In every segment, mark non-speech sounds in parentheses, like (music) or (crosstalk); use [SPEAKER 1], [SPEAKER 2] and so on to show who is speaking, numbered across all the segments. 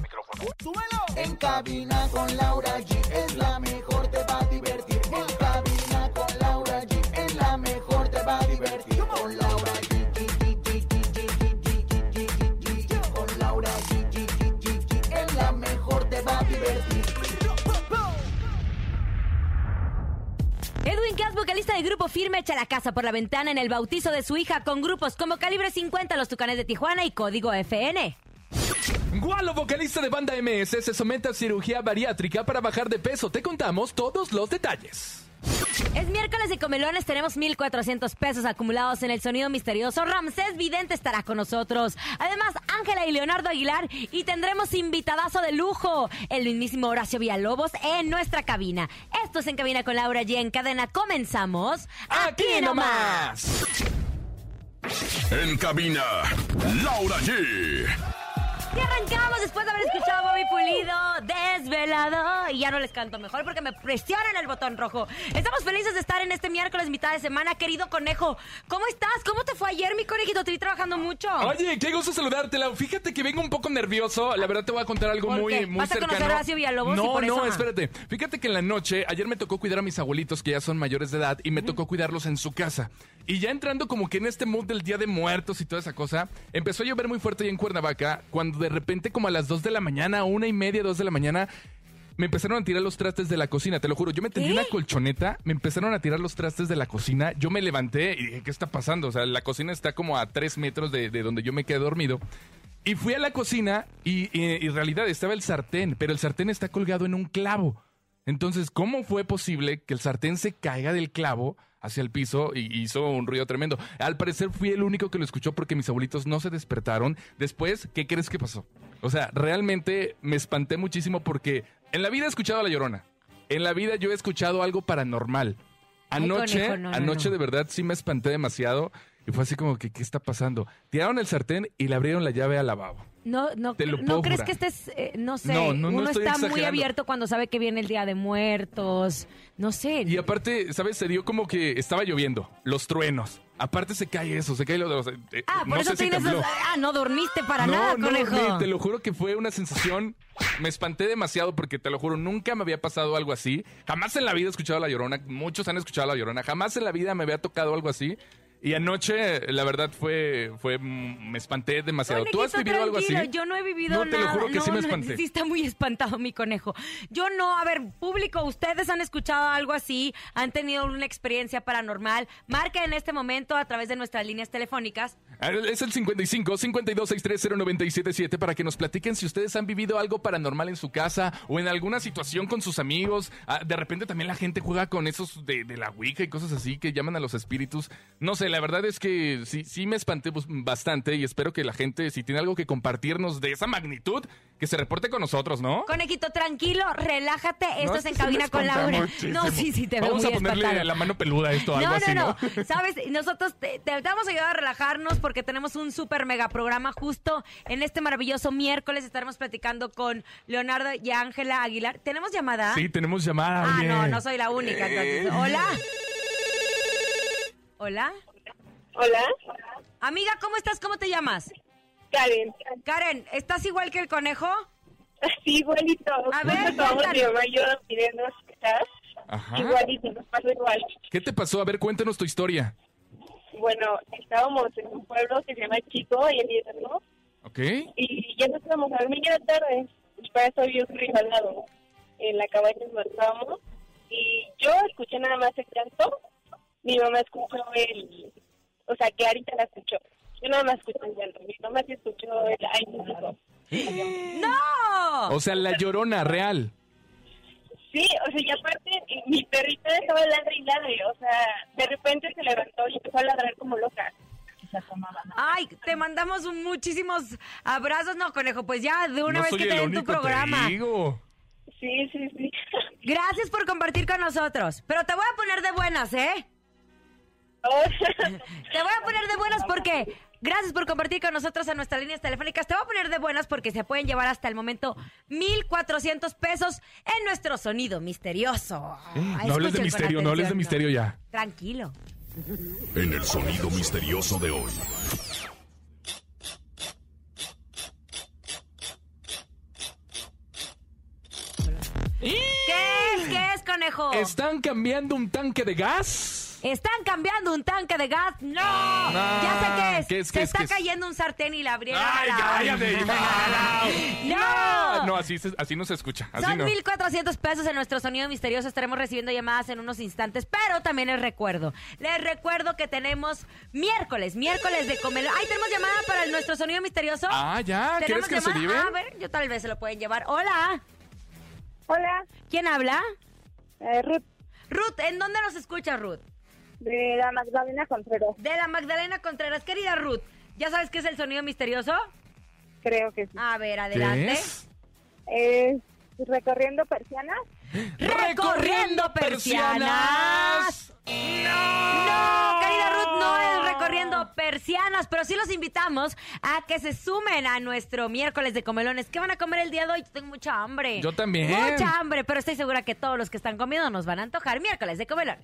[SPEAKER 1] micrófono.
[SPEAKER 2] ¡Súbelo!
[SPEAKER 3] En cabina con Laura G es la mejor, te va a divertir. En cabina con Laura G es la mejor, te va a divertir. Con Laura G. Con Laura G. Es la mejor, te va a divertir.
[SPEAKER 4] Edwin Cass, vocalista del grupo Firme, echa la casa por la ventana en el bautizo de su hija con grupos como Calibre 50, Los Tucanes de Tijuana y Código FN.
[SPEAKER 5] Gualo, vocalista de banda MS, se somete a cirugía bariátrica para bajar de peso. Te contamos todos los detalles.
[SPEAKER 4] Es miércoles de comelones, tenemos 1,400 pesos acumulados en el sonido misterioso. Ramsés Vidente estará con nosotros. Además, Ángela y Leonardo Aguilar. Y tendremos invitadazo de lujo, el mismísimo Horacio Villalobos en nuestra cabina. Esto es En Cabina con Laura G. En cadena comenzamos.
[SPEAKER 5] ¡Aquí nomás!
[SPEAKER 6] En cabina, Laura G.
[SPEAKER 4] Y arrancamos después de haber escuchado a Bobby Pulido, desvelado. Y ya no les canto mejor porque me presionan el botón rojo. Estamos felices de estar en este miércoles, mitad de semana. Querido conejo, ¿cómo estás? ¿Cómo te fue ayer, mi conejito? Te vi trabajando mucho.
[SPEAKER 5] Oye, qué gusto saludarte, Lau. Fíjate que vengo un poco nervioso. La verdad te voy a contar algo
[SPEAKER 4] ¿Por
[SPEAKER 5] muy,
[SPEAKER 4] qué?
[SPEAKER 5] muy
[SPEAKER 4] ¿Vas a
[SPEAKER 5] cercano.
[SPEAKER 4] conocer a Horacio Villalobos y
[SPEAKER 5] No,
[SPEAKER 4] por eso?
[SPEAKER 5] no, espérate. Fíjate que en la noche, ayer me tocó cuidar a mis abuelitos que ya son mayores de edad y me tocó cuidarlos en su casa. Y ya entrando como que en este mood del Día de Muertos y toda esa cosa, empezó a llover muy fuerte ahí en Cuernavaca cuando de repente como a las 2 de la mañana, una y media, 2 de la mañana, me empezaron a tirar los trastes de la cocina, te lo juro. Yo me tendí
[SPEAKER 4] ¿Qué?
[SPEAKER 5] una colchoneta, me empezaron a tirar los trastes de la cocina. Yo me levanté y dije, ¿qué está pasando? O sea, la cocina está como a 3 metros de, de donde yo me quedé dormido. Y fui a la cocina y en realidad estaba el sartén, pero el sartén está colgado en un clavo. Entonces, ¿cómo fue posible que el sartén se caiga del clavo hacia el piso y hizo un ruido tremendo? Al parecer fui el único que lo escuchó porque mis abuelitos no se despertaron. Después, ¿qué crees que pasó? O sea, realmente me espanté muchísimo porque en la vida he escuchado a La Llorona. En la vida yo he escuchado algo paranormal.
[SPEAKER 4] Ay,
[SPEAKER 5] Anoche,
[SPEAKER 4] conejo, no, no,
[SPEAKER 5] anoche
[SPEAKER 4] no.
[SPEAKER 5] de verdad sí me espanté demasiado y fue así como que, ¿qué está pasando? Tiraron el sartén y le abrieron la llave al lavabo.
[SPEAKER 4] No, no,
[SPEAKER 5] Te lo
[SPEAKER 4] ¿no
[SPEAKER 5] puedo
[SPEAKER 4] crees
[SPEAKER 5] jurar.
[SPEAKER 4] que estés, eh, no sé,
[SPEAKER 5] No, no, no
[SPEAKER 4] uno
[SPEAKER 5] estoy
[SPEAKER 4] está muy
[SPEAKER 5] exagerando.
[SPEAKER 4] abierto cuando sabe que viene el Día de Muertos, no sé.
[SPEAKER 5] Y aparte, ¿sabes? Se dio como que estaba lloviendo, los truenos. Aparte se cae eso, se cae lo de los... eh,
[SPEAKER 4] ah, por
[SPEAKER 5] no
[SPEAKER 4] eso
[SPEAKER 5] sé si
[SPEAKER 4] tienes...
[SPEAKER 5] tembló.
[SPEAKER 4] Ah, no dormiste para
[SPEAKER 5] no,
[SPEAKER 4] nada,
[SPEAKER 5] no,
[SPEAKER 4] conejo.
[SPEAKER 5] te lo juro que fue una sensación. Me espanté demasiado porque te lo juro, nunca me había pasado algo así. Jamás en la vida he escuchado a la llorona. Muchos han escuchado a la llorona. Jamás en la vida me había tocado algo así. Y anoche, la verdad, fue. fue mm, me espanté demasiado. ¿Tú has
[SPEAKER 4] Conejito,
[SPEAKER 5] vivido algo así?
[SPEAKER 4] Yo no he vivido
[SPEAKER 5] No, te lo juro que
[SPEAKER 4] no,
[SPEAKER 5] sí me
[SPEAKER 4] no,
[SPEAKER 5] espanté.
[SPEAKER 4] sí está muy espantado mi conejo. Yo no, a ver, público, ustedes han escuchado algo así, han tenido una experiencia paranormal. Marca en este momento a través de nuestras líneas telefónicas.
[SPEAKER 5] Es el 55 52 630 977 para que nos platiquen si ustedes han vivido algo paranormal en su casa o en alguna situación con sus amigos. Ah, de repente también la gente juega con esos de, de la Ouija y cosas así que llaman a los espíritus. No sé, la verdad es que sí, sí me espanté pues, bastante y espero que la gente, si tiene algo que compartirnos de esa magnitud, que se reporte con nosotros, ¿no?
[SPEAKER 4] Conejito, tranquilo, relájate. Esto
[SPEAKER 5] No,
[SPEAKER 4] es en cabina con Laura.
[SPEAKER 5] muchísimo.
[SPEAKER 4] No, sí, sí, te veo
[SPEAKER 5] Vamos
[SPEAKER 4] muy
[SPEAKER 5] a ponerle
[SPEAKER 4] espantado.
[SPEAKER 5] la mano peluda a esto, algo
[SPEAKER 4] no,
[SPEAKER 5] así,
[SPEAKER 4] no,
[SPEAKER 5] ¿no?
[SPEAKER 4] no. Sabes, nosotros te, te vamos a ayudar a relajarnos porque tenemos un súper mega programa justo en este maravilloso miércoles. Estaremos platicando con Leonardo y Ángela Aguilar. ¿Tenemos llamada?
[SPEAKER 5] Sí, tenemos llamada.
[SPEAKER 4] Ah,
[SPEAKER 5] oye.
[SPEAKER 4] no, no soy la única. entonces. Hola. Hola.
[SPEAKER 7] Hola,
[SPEAKER 4] Amiga, ¿cómo estás? ¿Cómo te llamas?
[SPEAKER 7] Karen.
[SPEAKER 4] Karen, ¿estás igual que el conejo? (laughs)
[SPEAKER 7] Sí, igualito.
[SPEAKER 4] A ver,
[SPEAKER 7] y yo pidiendo escuchar.
[SPEAKER 5] Ajá.
[SPEAKER 7] Igualito, nos pasó igual.
[SPEAKER 5] ¿Qué te pasó? A ver, cuéntanos tu historia.
[SPEAKER 7] Bueno, estábamos en un pueblo que se llama Chico y el ¿no?
[SPEAKER 5] ¿Ok?
[SPEAKER 7] Y ya nos íbamos a dormir ya tarde. Y para eso había un río al lado, en la cabaña donde estábamos. Y yo escuché nada más el canto. Mi mamá escuchó el... O sea, que ahorita la escuchó. Yo nada más escuché el llanto. Mi mamá sí escuchó el... Ay, no, no, no.
[SPEAKER 4] ¡No!
[SPEAKER 5] O sea, la llorona real.
[SPEAKER 7] Sí, o sea, y aparte eh, mi perrita estaba ladre y ladre, o sea, de repente se levantó y empezó a ladrar como loca.
[SPEAKER 4] Ay, te mandamos un- muchísimos abrazos. No, conejo, pues ya de una
[SPEAKER 5] no
[SPEAKER 4] vez que te den tu
[SPEAKER 5] único,
[SPEAKER 4] programa.
[SPEAKER 5] te digo.
[SPEAKER 7] Sí, sí, sí. (laughs)
[SPEAKER 4] Gracias por compartir con nosotros. Pero te voy a poner de buenas, ¿eh? (laughs) Te voy a poner de buenas porque gracias por compartir con nosotros en nuestras líneas telefónicas. Te voy a poner de buenas porque se pueden llevar hasta el momento 1,400 pesos en nuestro sonido misterioso.
[SPEAKER 5] No hables de misterio, no hables de misterio ya.
[SPEAKER 4] Tranquilo.
[SPEAKER 6] En el sonido misterioso de hoy.
[SPEAKER 4] ¿Qué es? ¿Qué es, conejo?
[SPEAKER 5] ¿Están cambiando un tanque de gas?
[SPEAKER 4] ¿Están cambiando un tanque de gas? ¡No! ya sé qué es.
[SPEAKER 5] ¿qué es,
[SPEAKER 4] Se
[SPEAKER 5] qué es,
[SPEAKER 4] está
[SPEAKER 5] qué es?
[SPEAKER 4] cayendo un sartén y la abrieron.
[SPEAKER 5] ¡Ay,
[SPEAKER 4] la-
[SPEAKER 5] cállate! (laughs)
[SPEAKER 4] ¡No!
[SPEAKER 5] No, así, se- así no se escucha. Así
[SPEAKER 4] Son
[SPEAKER 5] no.
[SPEAKER 4] 1,400 pesos en nuestro sonido misterioso. Estaremos recibiendo llamadas en unos instantes, pero también les recuerdo. Les recuerdo que tenemos miércoles, miércoles de comer. ¡Ay, tenemos llamada para el- nuestro sonido misterioso!
[SPEAKER 5] Ah, ya.
[SPEAKER 4] ¿Tenemos
[SPEAKER 5] ¿Quieres que se
[SPEAKER 4] llamada?
[SPEAKER 5] lleven?
[SPEAKER 4] A ver, yo tal vez se lo pueden llevar. Hola.
[SPEAKER 7] Hola,
[SPEAKER 4] ¿Quién habla?
[SPEAKER 7] eh, Ruth,
[SPEAKER 4] Ruth, ¿en dónde nos escucha Ruth?
[SPEAKER 7] De la Magdalena Contreras.
[SPEAKER 4] De la Magdalena Contreras. Querida Ruth, ¿ya sabes qué es el sonido misterioso?
[SPEAKER 7] Creo que sí.
[SPEAKER 4] A ver,
[SPEAKER 5] ¿Qué
[SPEAKER 4] adelante.
[SPEAKER 5] es?
[SPEAKER 7] Es recorriendo persianas.
[SPEAKER 4] ¡Recorriendo persianas! No, querida Ruth, no es recorriendo persianas, pero sí los invitamos a que se sumen a nuestro miércoles de comelones. ¿Qué van a comer el día de hoy? Tengo mucha hambre.
[SPEAKER 5] Yo también.
[SPEAKER 4] Mucha hambre, pero estoy segura que todos los que están comiendo nos van a antojar miércoles de comelones.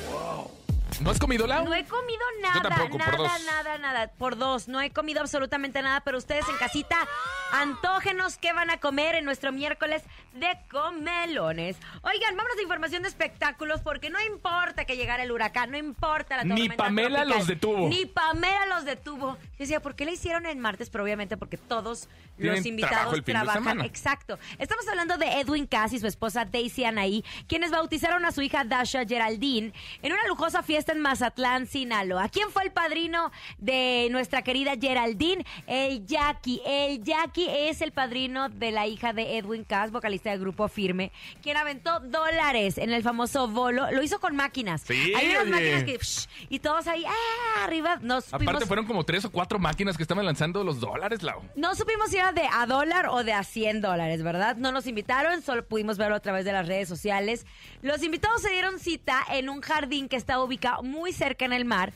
[SPEAKER 5] ¿No has comido, Lau?
[SPEAKER 4] No he comido nada,
[SPEAKER 5] tampoco, por
[SPEAKER 4] nada,
[SPEAKER 5] dos.
[SPEAKER 4] nada, nada. Por dos. No he comido absolutamente nada, pero ustedes en casita, antógenos qué van a comer en nuestro miércoles de comelones. Oigan, vámonos a información de espectáculos porque no importa que llegara el huracán, no importa la
[SPEAKER 5] Ni
[SPEAKER 4] tormenta
[SPEAKER 5] Pamela
[SPEAKER 4] tropical,
[SPEAKER 5] los detuvo.
[SPEAKER 4] Ni Pamela los detuvo. Yo decía, ¿por qué le hicieron en martes? Pero obviamente porque todos los invitados
[SPEAKER 5] el fin
[SPEAKER 4] trabajan. Exacto. Estamos hablando de Edwin Cass y su esposa Daisy Anaí, quienes bautizaron a su hija Dasha Geraldine en una lujosa fiesta en Mazatlán, Sinaloa. ¿Quién fue el padrino de nuestra querida Geraldine? El Jackie. El Jackie es el padrino de la hija de Edwin Cass, vocalista del grupo Firme, quien aventó dólares en el famoso bolo. Lo hizo con máquinas.
[SPEAKER 5] Sí,
[SPEAKER 4] Hay unas
[SPEAKER 5] oye.
[SPEAKER 4] máquinas que... psh, y todos ahí, ¡ah! arriba. Nos
[SPEAKER 5] Aparte fueron como tres o cuatro máquinas que estaban lanzando los dólares, Lau.
[SPEAKER 4] no supimos si era de a dólar o de a 100 dólares, ¿verdad? No nos invitaron, solo pudimos verlo a través de las redes sociales. Los invitados se dieron cita en un jardín que está ubicado muy cerca en el mar.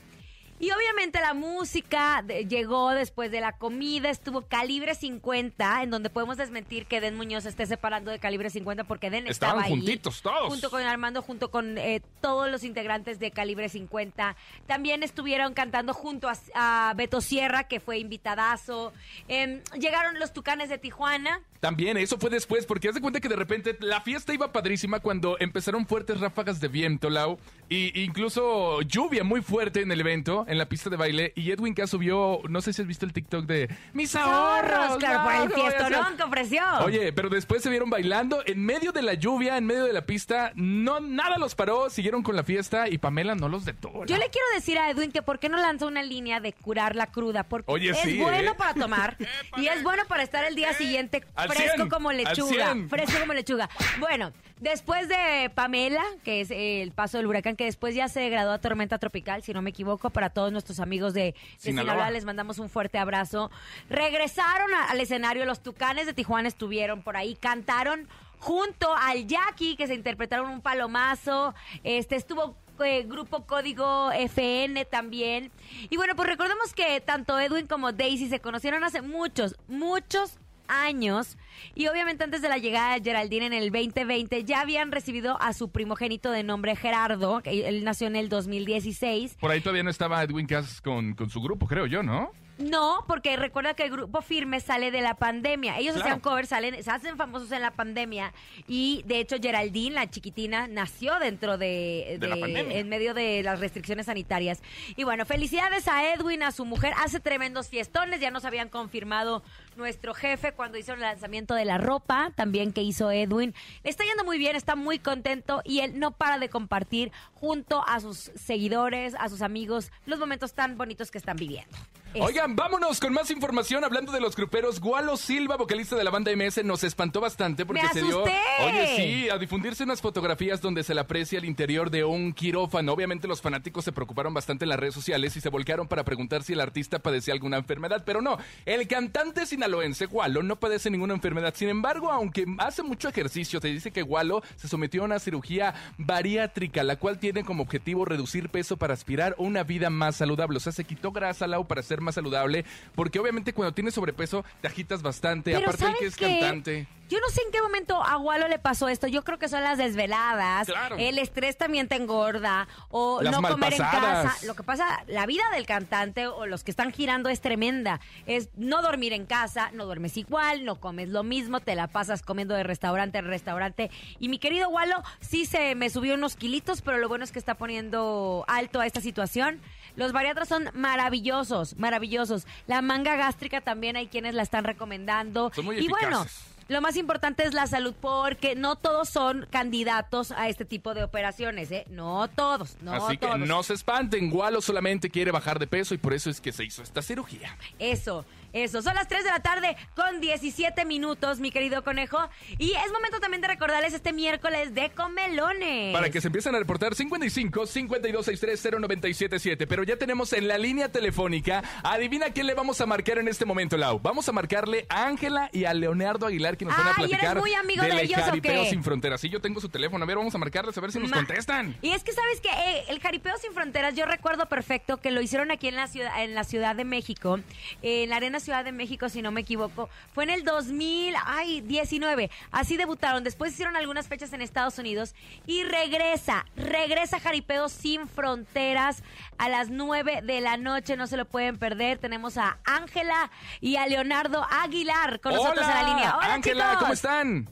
[SPEAKER 4] Y obviamente la música de- llegó después de la comida, estuvo Calibre 50, en donde podemos desmentir que Den Muñoz esté separando de Calibre 50 porque Den
[SPEAKER 5] Estaban
[SPEAKER 4] estaba ahí.
[SPEAKER 5] juntitos todos.
[SPEAKER 4] Junto con Armando, junto con eh, todos los integrantes de Calibre 50. También estuvieron cantando junto a, a Beto Sierra, que fue invitadazo. Em, llegaron los Tucanes de Tijuana.
[SPEAKER 5] También, eso fue después, porque haz de cuenta que de repente la fiesta iba padrísima cuando empezaron fuertes ráfagas de viento, Lau, y incluso lluvia muy fuerte en el evento, en la pista de baile, y Edwin Cass subió, no sé si has visto el TikTok de mis ahorros.
[SPEAKER 4] Claro, por el
[SPEAKER 5] no, ¿qué voy a hacer?".
[SPEAKER 4] fiestonón que ofreció.
[SPEAKER 5] Oye, pero después se vieron bailando en medio de la lluvia, en medio de la pista, no nada los paró, siguieron con la fiesta y Pamela no los detuvo.
[SPEAKER 4] Yo le quiero decir a Edwin que por qué no lanza una línea de curar la cruda, porque
[SPEAKER 5] Oye,
[SPEAKER 4] es
[SPEAKER 5] sí,
[SPEAKER 4] bueno
[SPEAKER 5] ¿eh?
[SPEAKER 4] para tomar (laughs) y es bueno para estar el día siguiente
[SPEAKER 5] Al
[SPEAKER 4] fresco
[SPEAKER 5] 100,
[SPEAKER 4] como lechuga,
[SPEAKER 5] 100.
[SPEAKER 4] fresco como lechuga. Bueno, después de Pamela, que es el paso del huracán, que después ya se degradó a tormenta tropical, si no me equivoco, para todos nuestros amigos de, de
[SPEAKER 5] Sinaloa.
[SPEAKER 4] Sinaloa les mandamos un fuerte abrazo. Regresaron a- al escenario, los Tucanes de Tijuana estuvieron por ahí, cantaron junto al Jackie, que se interpretaron un palomazo, este estuvo eh, grupo Código FN también. Y bueno, pues recordemos que tanto Edwin como Daisy se conocieron hace muchos, muchos años y obviamente antes de la llegada de Geraldine en el 2020 ya habían recibido a su primogénito de nombre Gerardo, que él nació en el 2016
[SPEAKER 5] Por ahí todavía no estaba Edwin Cass con, con su grupo, creo yo, ¿no?
[SPEAKER 4] No, porque recuerda que el grupo firme sale de la pandemia. Ellos
[SPEAKER 5] Claro.
[SPEAKER 4] hacían covers, salen, se hacen famosos en la pandemia. Y de hecho, Geraldine, la chiquitina, nació dentro de,
[SPEAKER 5] De la pandemia.
[SPEAKER 4] en medio de las restricciones sanitarias. Y bueno, felicidades a Edwin, a su mujer. Hace tremendos fiestones, ya nos habían confirmado nuestro jefe cuando hizo el lanzamiento de la ropa, también que hizo Edwin. Le está yendo muy bien, está muy contento y él no para de compartir junto a sus seguidores, a sus amigos, los momentos tan bonitos que están viviendo. Eso.
[SPEAKER 5] Oigan, vámonos con más información hablando de los gruperos. Gualo Silva, vocalista de la banda MS, nos espantó bastante porque
[SPEAKER 4] ¡Me
[SPEAKER 5] se dio. Oye, sí, a difundirse unas fotografías donde se le aprecia el interior de un quirófano. Obviamente los fanáticos se preocuparon bastante en las redes sociales y se volcaron para preguntar si el artista padecía alguna enfermedad, pero no. El cantante sinaloense Gualo no padece ninguna enfermedad. Sin embargo, aunque hace mucho ejercicio, se dice que Gualo se sometió a una cirugía bariátrica, la cual tiene como objetivo reducir peso para aspirar a una vida más saludable. O sea, se quitó grasa, Lau, para ser más saludable, porque obviamente cuando tienes sobrepeso te agitas bastante.
[SPEAKER 4] Pero
[SPEAKER 5] Aparte,
[SPEAKER 4] ¿sabes
[SPEAKER 5] que es
[SPEAKER 4] qué?
[SPEAKER 5] cantante.
[SPEAKER 4] Yo no sé en qué momento a Gualo le pasó esto. Yo creo que son las desveladas.
[SPEAKER 5] Claro.
[SPEAKER 4] El estrés también te engorda. O
[SPEAKER 5] Las
[SPEAKER 4] no comer en casa. Lo que pasa, la vida del cantante o los que están girando es tremenda. Es no dormir en casa, no duermes igual, no comes lo mismo, te la pasas comiendo de restaurante en restaurante. Y mi querido Gualo sí se me subió unos kilitos, pero lo bueno es que está poniendo alto a esta situación. Los bariatras son maravillosos, maravillosos. La manga gástrica también hay quienes la están recomendando.
[SPEAKER 5] Son muy
[SPEAKER 4] y bueno. Lo más importante es la salud porque no todos son candidatos a este tipo de operaciones, ¿eh? No todos, no
[SPEAKER 5] Así que
[SPEAKER 4] todos.
[SPEAKER 5] no se espanten, Gualo solamente quiere bajar de peso y por eso es que se hizo esta cirugía.
[SPEAKER 4] Eso, eso. Son las 3 de la tarde con 17 minutos, mi querido conejo. Y es momento también de recordarles este miércoles de comelones.
[SPEAKER 5] Para que se empiecen a reportar 55 5263 0977. Pero ya tenemos en la línea telefónica. Adivina quién le vamos a marcar en este momento, Lau. Vamos a marcarle a Ángela y a Leonardo Aguilar que nos van a
[SPEAKER 4] Ay, ¿eres
[SPEAKER 5] platicar
[SPEAKER 4] muy amigo de
[SPEAKER 5] del
[SPEAKER 4] ellos o
[SPEAKER 5] jaripeo
[SPEAKER 4] qué?
[SPEAKER 5] sin fronteras. Sí, yo tengo su teléfono. A ver, vamos a marcarles a ver si nos
[SPEAKER 4] Ma-
[SPEAKER 5] contestan.
[SPEAKER 4] Y es que sabes que eh, el Jaripeo sin Fronteras, yo recuerdo perfecto que lo hicieron aquí en la ciudad, en la Ciudad de México, eh, en la Arena Ciudad de México, si no me equivoco. Fue en el 2000, ay, 19. Así debutaron. Después hicieron algunas fechas en Estados Unidos y regresa, regresa Jaripeo sin Fronteras a las 9 de la noche. No se lo pueden perder. Tenemos a Ángela y a Leonardo Aguilar con nosotros en la línea. Hola,
[SPEAKER 5] Ángela. ¿cómo están?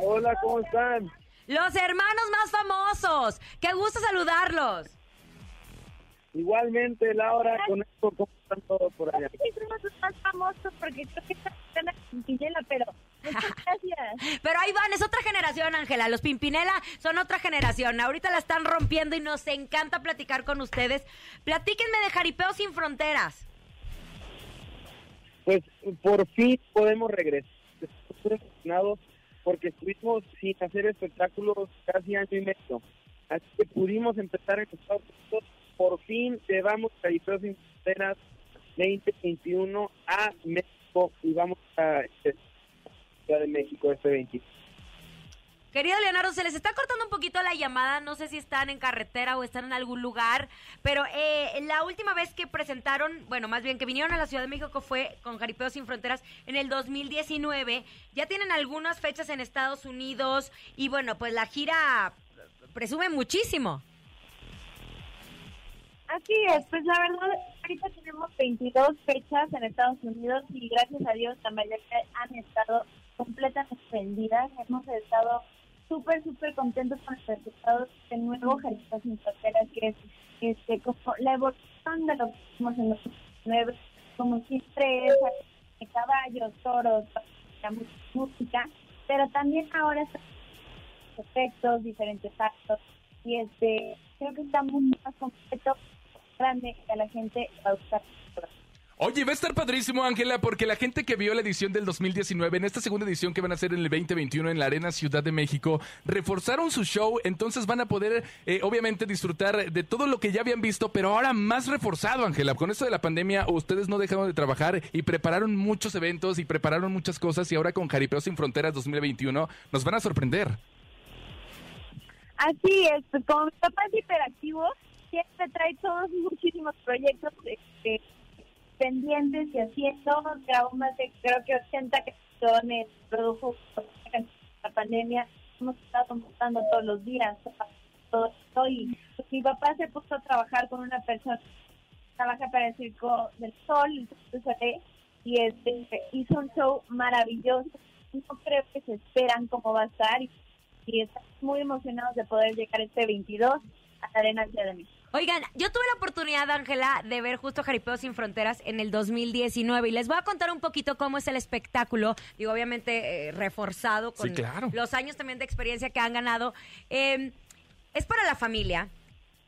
[SPEAKER 3] Hola, ¿cómo están?
[SPEAKER 4] Los hermanos más famosos. Qué gusto saludarlos.
[SPEAKER 3] Igualmente, Laura, con esto, ¿cómo están todos por allá?
[SPEAKER 7] Sí, somos los más famosos porque creo que están en la quinquillera, pero muchas (laughs) gracias.
[SPEAKER 4] Pero ahí van, es otra generación, Ángela. Los Pimpinela son otra generación. Ahorita la están rompiendo y nos encanta platicar con ustedes. Platíquenme de Jaripeo sin Fronteras.
[SPEAKER 3] Pues por fin podemos regresar. Estoy porque estuvimos sin hacer espectáculos casi año y medio. Así que pudimos empezar en Estados Unidos. Por fin llevamos Jaripeo sin Fronteras 2021 a México y vamos a este, Ciudad de México este 20.
[SPEAKER 4] Querido Leonardo, se les está cortando un poquito la llamada. No sé si están en carretera o están en algún lugar. Pero eh, la última vez que presentaron, bueno, más bien que vinieron a la Ciudad de México fue con Jaripeo Sin Fronteras en el 2019. Ya tienen algunas fechas en Estados Unidos. Y bueno, pues la gira presume muchísimo.
[SPEAKER 7] Así es, pues la verdad, ahorita tenemos 22 fechas en Estados Unidos y gracias a Dios la mayoría han estado completamente vendidas. Hemos estado súper, súper contentos con los resultados de nuevo Jaripeo Sin Fronteras, que es este, como la evolución de lo que hicimos en los nueve, como siempre es de caballos, toros, la música, pero también ahora efectos, diferentes actos y este creo que está muy más completo, grande que a la gente va a gustar.
[SPEAKER 5] Oye, va a estar padrísimo, Ángela, porque la gente que vio la edición del 2019, en esta segunda edición que van a hacer en el 2021 en la Arena Ciudad de México, reforzaron su show, entonces van a poder, eh, obviamente, disfrutar de todo lo que ya habían visto, pero ahora más reforzado, Ángela. Con esto de la pandemia, ustedes no dejaron de trabajar y prepararon muchos eventos y prepararon muchas cosas, y ahora con Jaripeo Sin Fronteras 2021 nos van a sorprender.
[SPEAKER 7] Así es, pues como mi papá es hiperactivo, siempre trae todos muchísimos proyectos este, pendientes y haciendo, grabó más de creo que 80 canciones, produjo la pandemia, hemos estado montando todos los días, todo esto y mi papá se puso a trabajar con una persona que trabaja para el Circo del Sol, y este, hizo un show maravilloso, no creo que se esperan cómo va a estar y y estamos muy emocionados de poder llegar este 22 a la Arena de México.
[SPEAKER 4] Oigan, yo tuve la oportunidad, Ángela, de ver justo Jaripeo Sin Fronteras en el 2019 y les voy a contar un poquito cómo es el espectáculo, digo, obviamente eh, reforzado con
[SPEAKER 5] Sí, claro.
[SPEAKER 4] los años también de experiencia que han ganado. Eh, es para la familia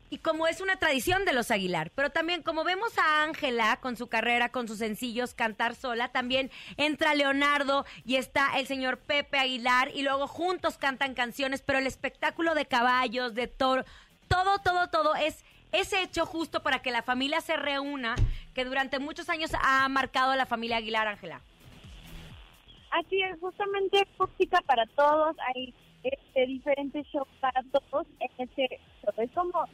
[SPEAKER 4] y como es una tradición de los Aguilar, pero también como vemos a Ángela con su carrera, con sus sencillos, cantar sola, también entra Leonardo y está el señor Pepe Aguilar y luego juntos cantan canciones, pero el espectáculo de caballos, de toro, todo, todo, todo es, es hecho justo para que la familia se reúna, que durante muchos años ha marcado la familia Aguilar, Ángela.
[SPEAKER 7] Así es, justamente música para todos, hay este, diferentes shows para todos en este show. Es como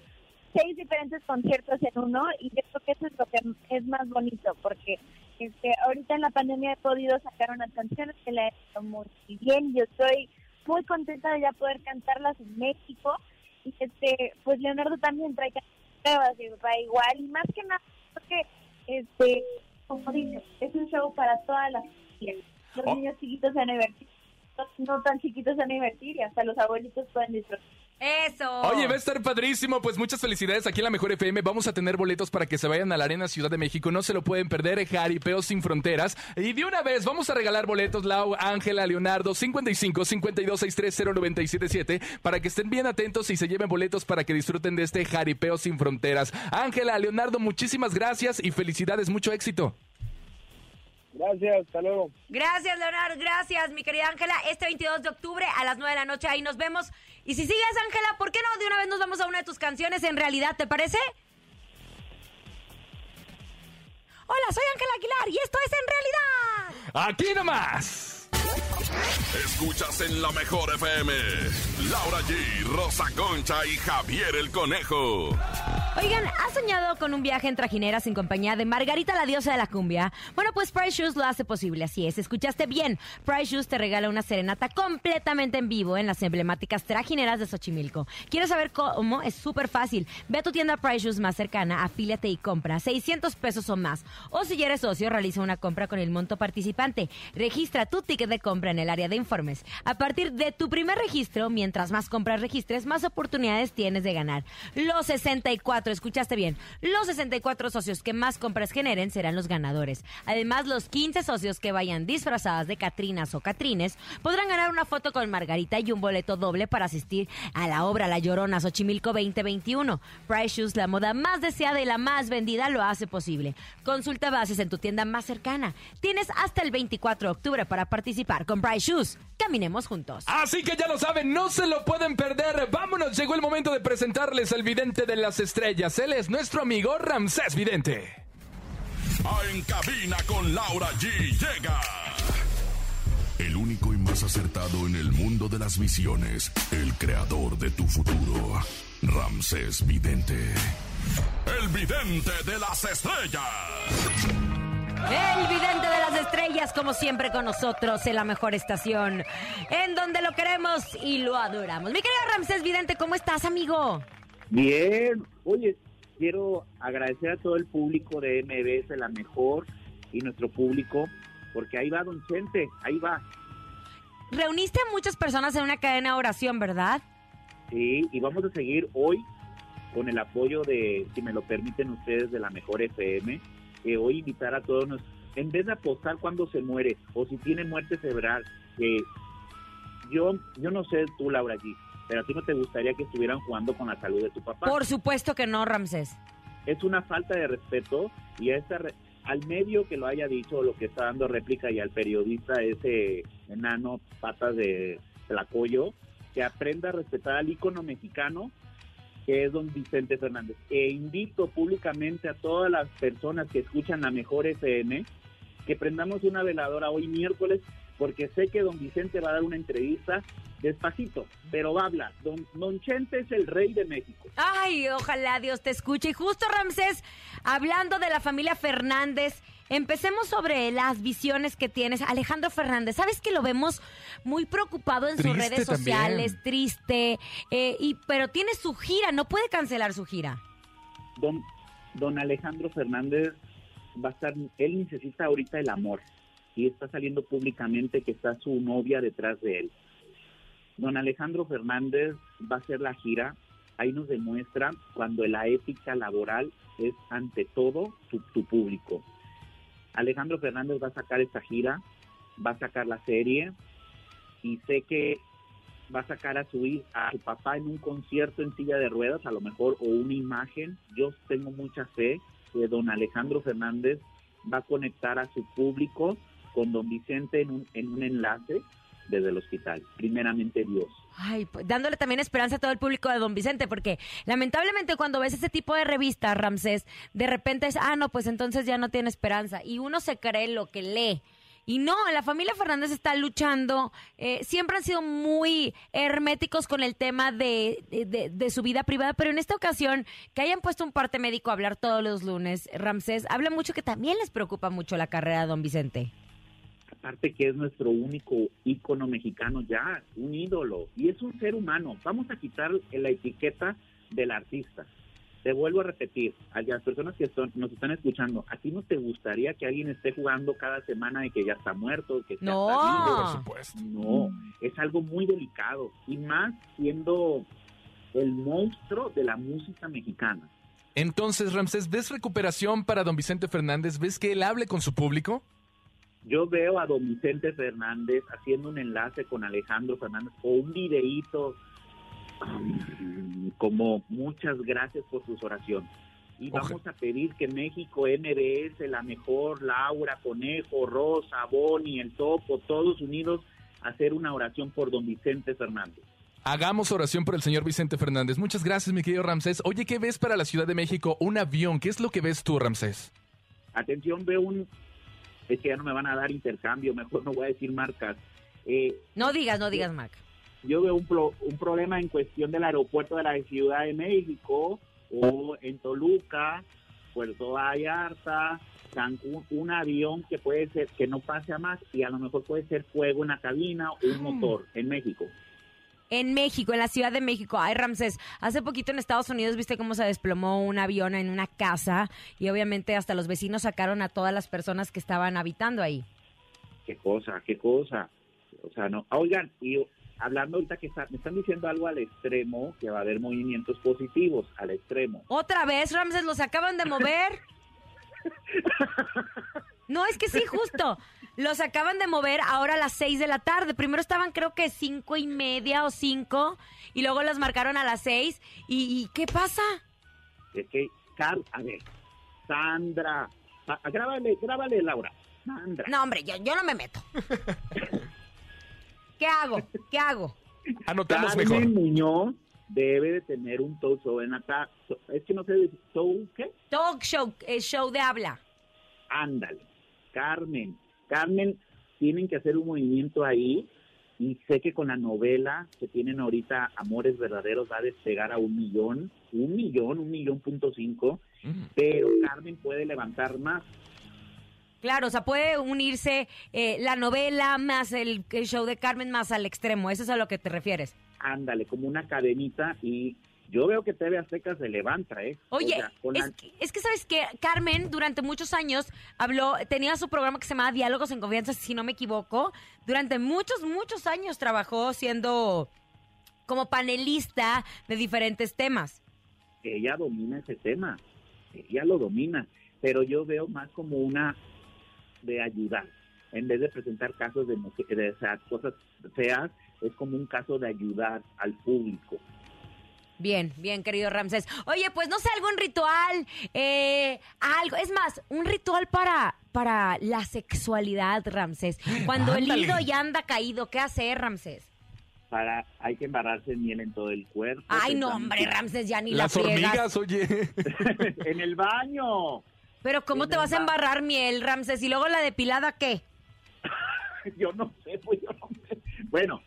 [SPEAKER 7] seis diferentes conciertos en uno y yo creo que eso es lo que es más bonito porque este, ahorita en la pandemia he podido sacar unas canciones que le han ido muy bien. Yo estoy muy contenta de ya poder cantarlas en México y este, pues Leonardo también trae canciones va igual y más que nada porque este, como dices, es un show para todas las familias. Los
[SPEAKER 5] Oh.
[SPEAKER 7] niños chiquitos se van a divertir, no tan chiquitos se van a divertir y hasta los abuelitos pueden disfrutar.
[SPEAKER 4] Eso.
[SPEAKER 5] Oye, va a estar padrísimo. Pues muchas felicidades aquí en la Mejor FM. Vamos a tener boletos para que se vayan a la Arena Ciudad de México. No se lo pueden perder. Jaripeo sin fronteras. Y de una vez vamos a regalar boletos, Lau, Ángela, Leonardo, 55 52 63 0977 para que estén bien atentos y se lleven boletos para que disfruten de este Jaripeo sin fronteras. Ángela, Leonardo, muchísimas gracias y felicidades. Mucho éxito.
[SPEAKER 8] Gracias, hasta luego.
[SPEAKER 4] Gracias, Leonardo. Gracias, mi querida Ángela. Este 22 de octubre a las 9 de la noche ahí nos vemos. Y si sigues, Ángela, ¿por qué no de una vez nos vamos a una de tus canciones en realidad? ¿Te parece? Hola, soy Ángela Aguilar y esto es En Realidad.
[SPEAKER 5] Aquí nomás.
[SPEAKER 6] Escuchas en la mejor FM. Laura G, Rosa Concha y Javier el Conejo.
[SPEAKER 4] Oigan, ¿has soñado con un viaje en trajineras en compañía de Margarita, la diosa de la cumbia? Bueno, pues Price Shoes lo hace posible, así es. Escuchaste bien. Price Shoes te regala una serenata completamente en vivo en las emblemáticas trajineras de Xochimilco. ¿Quieres saber cómo? Es súper fácil. Ve a tu tienda Price Shoes más cercana, afíliate y compra 600 pesos o más. O si ya eres socio, realiza una compra con el monto participante. Registra tu ticket de compra en el área de informes. A partir de tu primer registro, mientras más compras registres, más oportunidades tienes de ganar. Los 64, escuchaste bien, los 64 socios que más compras generen serán los ganadores. Además, los 15 socios que vayan disfrazadas de Catrinas o Catrines podrán ganar una foto con Margarita y un boleto doble para asistir a la obra La Llorona Xochimilco 2021. Price Shoes, la moda más deseada y la más vendida, lo hace posible. Consulta bases en tu tienda más cercana. Tienes hasta el 24 de octubre para participar con Price Shoes. Caminemos juntos.
[SPEAKER 5] Así que ya lo saben, no se lo pueden perder. Vámonos, llegó el momento de presentarles al vidente de las estrellas. Él es nuestro amigo Ramsés Vidente.
[SPEAKER 6] A En cabina con Laura G llega. El único y más acertado en el mundo de las visiones. El creador de tu futuro. Ramsés Vidente. El vidente de las estrellas.
[SPEAKER 4] El vidente de las estrellas, como siempre con nosotros en la mejor estación, en donde lo queremos y lo adoramos. Mi querido Ramsés Vidente, ¿cómo estás, amigo?
[SPEAKER 8] Bien, oye, quiero agradecer a todo el público de MBS, la mejor, y nuestro público, porque ahí va Don Chente, ahí va.
[SPEAKER 4] Reuniste a muchas personas en una cadena de oración, ¿verdad?
[SPEAKER 8] Sí, y vamos a seguir hoy con el apoyo de, si me lo permiten ustedes, de la mejor FM, que hoy invitar a todos, nos, en vez de apostar cuando se muere o si tiene muerte cerebral, que yo, yo no sé tú, Laura G, pero a ti no te gustaría que estuvieran jugando con la salud de tu papá.
[SPEAKER 4] Por supuesto que no, Ramsés.
[SPEAKER 8] es una falta de respeto y a esta re- al medio que lo haya dicho lo que está dando réplica y al periodista ese enano patas de tlacoyo que aprenda a respetar al ícono mexicano que es don Vicente Fernández e invito públicamente a todas las personas que escuchan la mejor FM que prendamos una veladora hoy miércoles porque sé que don Vicente va a dar una entrevista despacito, pero va a hablar. Don, don Chente es el rey de México.
[SPEAKER 4] Ay, ojalá Dios te escuche. Y justo, Ramsés, hablando de la familia Fernández, empecemos sobre las visiones que tienes. Alejandro Fernández, ¿sabes que lo vemos muy preocupado en sus redes
[SPEAKER 5] también.
[SPEAKER 4] sociales, triste, eh, y, pero tiene su gira, no puede cancelar su gira?
[SPEAKER 8] don, don Alejandro Fernández va a estar, él necesita ahorita el amor y está saliendo públicamente que está su novia detrás de él. Don Alejandro Fernández va a hacer la gira ahí nos demuestra cuando la ética laboral es ante todo tu, público. Alejandro Fernández va a sacar esta gira, va a sacar la serie y sé que va a sacar a su a su papá en un concierto en silla de ruedas, a lo mejor, o una imagen. Yo tengo mucha fe que don Alejandro Fernández va a conectar a su público con don Vicente en un, en un enlace desde el hospital. Primeramente Dios.
[SPEAKER 4] Ay, pues, dándole también esperanza a todo el público de Don Vicente, porque lamentablemente cuando ves ese tipo de revistas, Ramsés, de repente es, ah, no, pues entonces ya no tiene esperanza. Y uno se cree lo que lee. Y no, la familia Fernández está luchando. eh, siempre han sido muy herméticos con el tema de, de- de- su vida privada, pero en esta ocasión, que hayan puesto un parte médico a hablar todos los lunes, Ramsés, habla mucho que también les preocupa mucho la carrera de Don Vicente.
[SPEAKER 8] Aparte que es nuestro único ícono mexicano ya, un ídolo. Y es un ser humano. Vamos a quitar la etiqueta del artista. Te vuelvo a repetir, a las personas que son- nos están escuchando, ¿a ti no te gustaría que alguien esté jugando cada semana y que ya está muerto? Que ya
[SPEAKER 4] No.
[SPEAKER 8] está vivo?
[SPEAKER 5] Por supuesto.
[SPEAKER 8] No, es algo muy delicado. Y más siendo el monstruo de la música mexicana.
[SPEAKER 5] Entonces, Ramsés, ¿ves recuperación para don Vicente Fernández? ¿Ves que él hable con su público?
[SPEAKER 8] Yo veo a don Vicente Fernández haciendo un enlace con Alejandro Fernández o un videíto um, como muchas gracias por sus oraciones. Y vamos a pedir que México, MBS, la mejor, Laura, Conejo, Rosa, Boni, El Topo, todos unidos, a hacer una oración por don Vicente Fernández.
[SPEAKER 5] Hagamos oración por el señor Vicente Fernández. Muchas gracias, mi querido Ramsés. Oye, ¿qué ves para la Ciudad de México? Un avión. ¿Qué es lo que ves tú, Ramsés?
[SPEAKER 8] Atención, veo un... Es que ya no me van a dar intercambio, mejor no voy a decir marcas. Eh,
[SPEAKER 4] No digas, no digas, Mac.
[SPEAKER 8] yo veo un, pro- un problema en cuestión del aeropuerto de la Ciudad de México o en Toluca, Puerto Vallarta, Cancún, un avión que puede ser que no pase a más y a lo mejor puede ser fuego en la cabina o un motor en México.
[SPEAKER 4] En México, en la Ciudad de México. Ay, Ramsés, hace poquito en Estados Unidos viste cómo se desplomó un avión en una casa y obviamente hasta los vecinos sacaron a todas las personas que estaban habitando ahí.
[SPEAKER 8] Qué cosa, qué cosa. O sea, no. Oigan, y hablando ahorita que está- me están diciendo algo al extremo, que va a haber movimientos positivos al extremo.
[SPEAKER 4] Otra vez, Ramsés, los acaban de mover. (laughs) No, es que sí, justo. Los acaban de mover ahora a las seis de la tarde. Primero estaban creo que cinco y media o cinco y luego las marcaron a las seis. ¿Y, y qué pasa?
[SPEAKER 8] Es que, a ver, Sandra, a- grábale, grábale, Laura. Sandra.
[SPEAKER 4] No, hombre, yo, yo no me meto. (laughs) ¿Qué hago? ¿Qué hago?
[SPEAKER 5] Anotamos
[SPEAKER 8] Carmen
[SPEAKER 5] mejor.
[SPEAKER 8] Muñoz debe de tener un talk show en la ta- Es que no sé, decir, ¿show qué?
[SPEAKER 4] Talk show, eh, show de habla.
[SPEAKER 8] Ándale. Carmen. Carmen, tienen que hacer un movimiento ahí y sé que con la novela que tienen ahorita, Amores Verdaderos, va a despegar a un millón, un millón, un millón punto cinco,
[SPEAKER 5] Mm.
[SPEAKER 8] pero Carmen puede levantar más.
[SPEAKER 4] Claro, o sea, puede unirse eh, la novela más el, el show de Carmen más al extremo. Eso es a lo que te refieres.
[SPEAKER 8] Ándale, como una cadenita y yo veo que TV Azteca se levanta, ¿eh? O
[SPEAKER 4] Oye,
[SPEAKER 8] sea, con la-
[SPEAKER 4] es, que, es que sabes que Carmen durante muchos años habló, tenía su programa que se llamaba Diálogos en Confianza, si no me equivoco. Durante muchos, muchos años trabajó siendo como panelista de diferentes temas.
[SPEAKER 8] ella domina ese tema, ella lo domina, pero yo veo más como una de ayudar, en vez de presentar casos de, de sea, cosas feas, es como un caso de ayudar al público.
[SPEAKER 4] Bien, bien, querido Ramsés. Oye, pues no sé, algún ritual, eh, algo. Es más, un ritual para, para la sexualidad, Ramsés. Cuando el hilo ya anda caído, ¿qué hacer, Ramsés?
[SPEAKER 8] Para, hay que embarrarse en miel en todo el cuerpo.
[SPEAKER 4] Ay, no, hombre, Ramsés, ya ni
[SPEAKER 5] Las
[SPEAKER 4] la friegas.
[SPEAKER 5] hormigas, oye. (laughs)
[SPEAKER 8] en el baño.
[SPEAKER 4] Pero ¿cómo
[SPEAKER 8] En
[SPEAKER 4] te vas a
[SPEAKER 8] ba-
[SPEAKER 4] embarrar miel, Ramsés? Y luego la depilada, ¿qué? (laughs)
[SPEAKER 8] yo no sé, pues yo no sé. Bueno,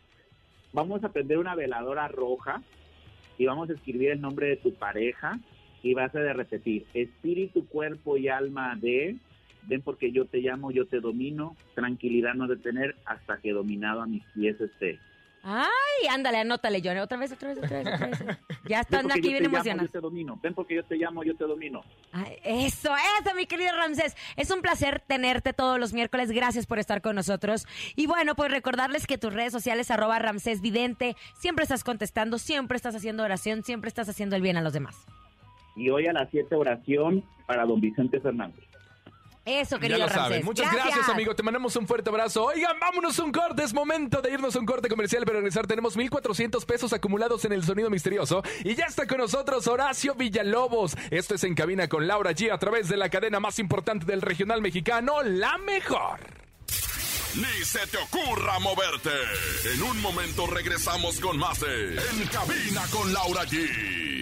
[SPEAKER 8] vamos a prender una veladora roja y vamos a escribir el nombre de tu pareja y vas a repetir espíritu, cuerpo y alma de ven porque yo te llamo, yo te domino, tranquilidad no detener hasta que dominado a mis pies esté.
[SPEAKER 4] Ay, ándale, anótale, Johnny. Otra vez, otra vez, otra vez, otra vez. (laughs) Ya están aquí bien emocionados.
[SPEAKER 8] Yo te domino. Ven porque yo te llamo, yo te domino.
[SPEAKER 4] Ay, Eso, eso, mi querido Ramsés. Es un placer tenerte todos los miércoles. Gracias por estar con nosotros. Y bueno, pues recordarles que tus redes sociales, arroba Ramsés Vidente, siempre estás contestando, siempre estás haciendo oración, siempre estás haciendo el bien a los demás.
[SPEAKER 8] Y hoy a las 7 oración para don Vicente Fernández.
[SPEAKER 4] Eso,
[SPEAKER 5] Ya
[SPEAKER 4] querido
[SPEAKER 5] lo
[SPEAKER 4] Ramsés.
[SPEAKER 5] saben. Muchas gracias. amigo. Te mandamos un fuerte abrazo. Oigan, vámonos a un corte. Es momento de irnos a un corte comercial, pero regresar tenemos 1,400 pesos acumulados en el sonido misterioso. Y ya está con nosotros Horacio Villalobos. Esto es En Cabina con Laura G a través de la cadena más importante del regional mexicano, La Mejor.
[SPEAKER 6] Ni se te ocurra moverte. En un momento regresamos con más de En Cabina con Laura G.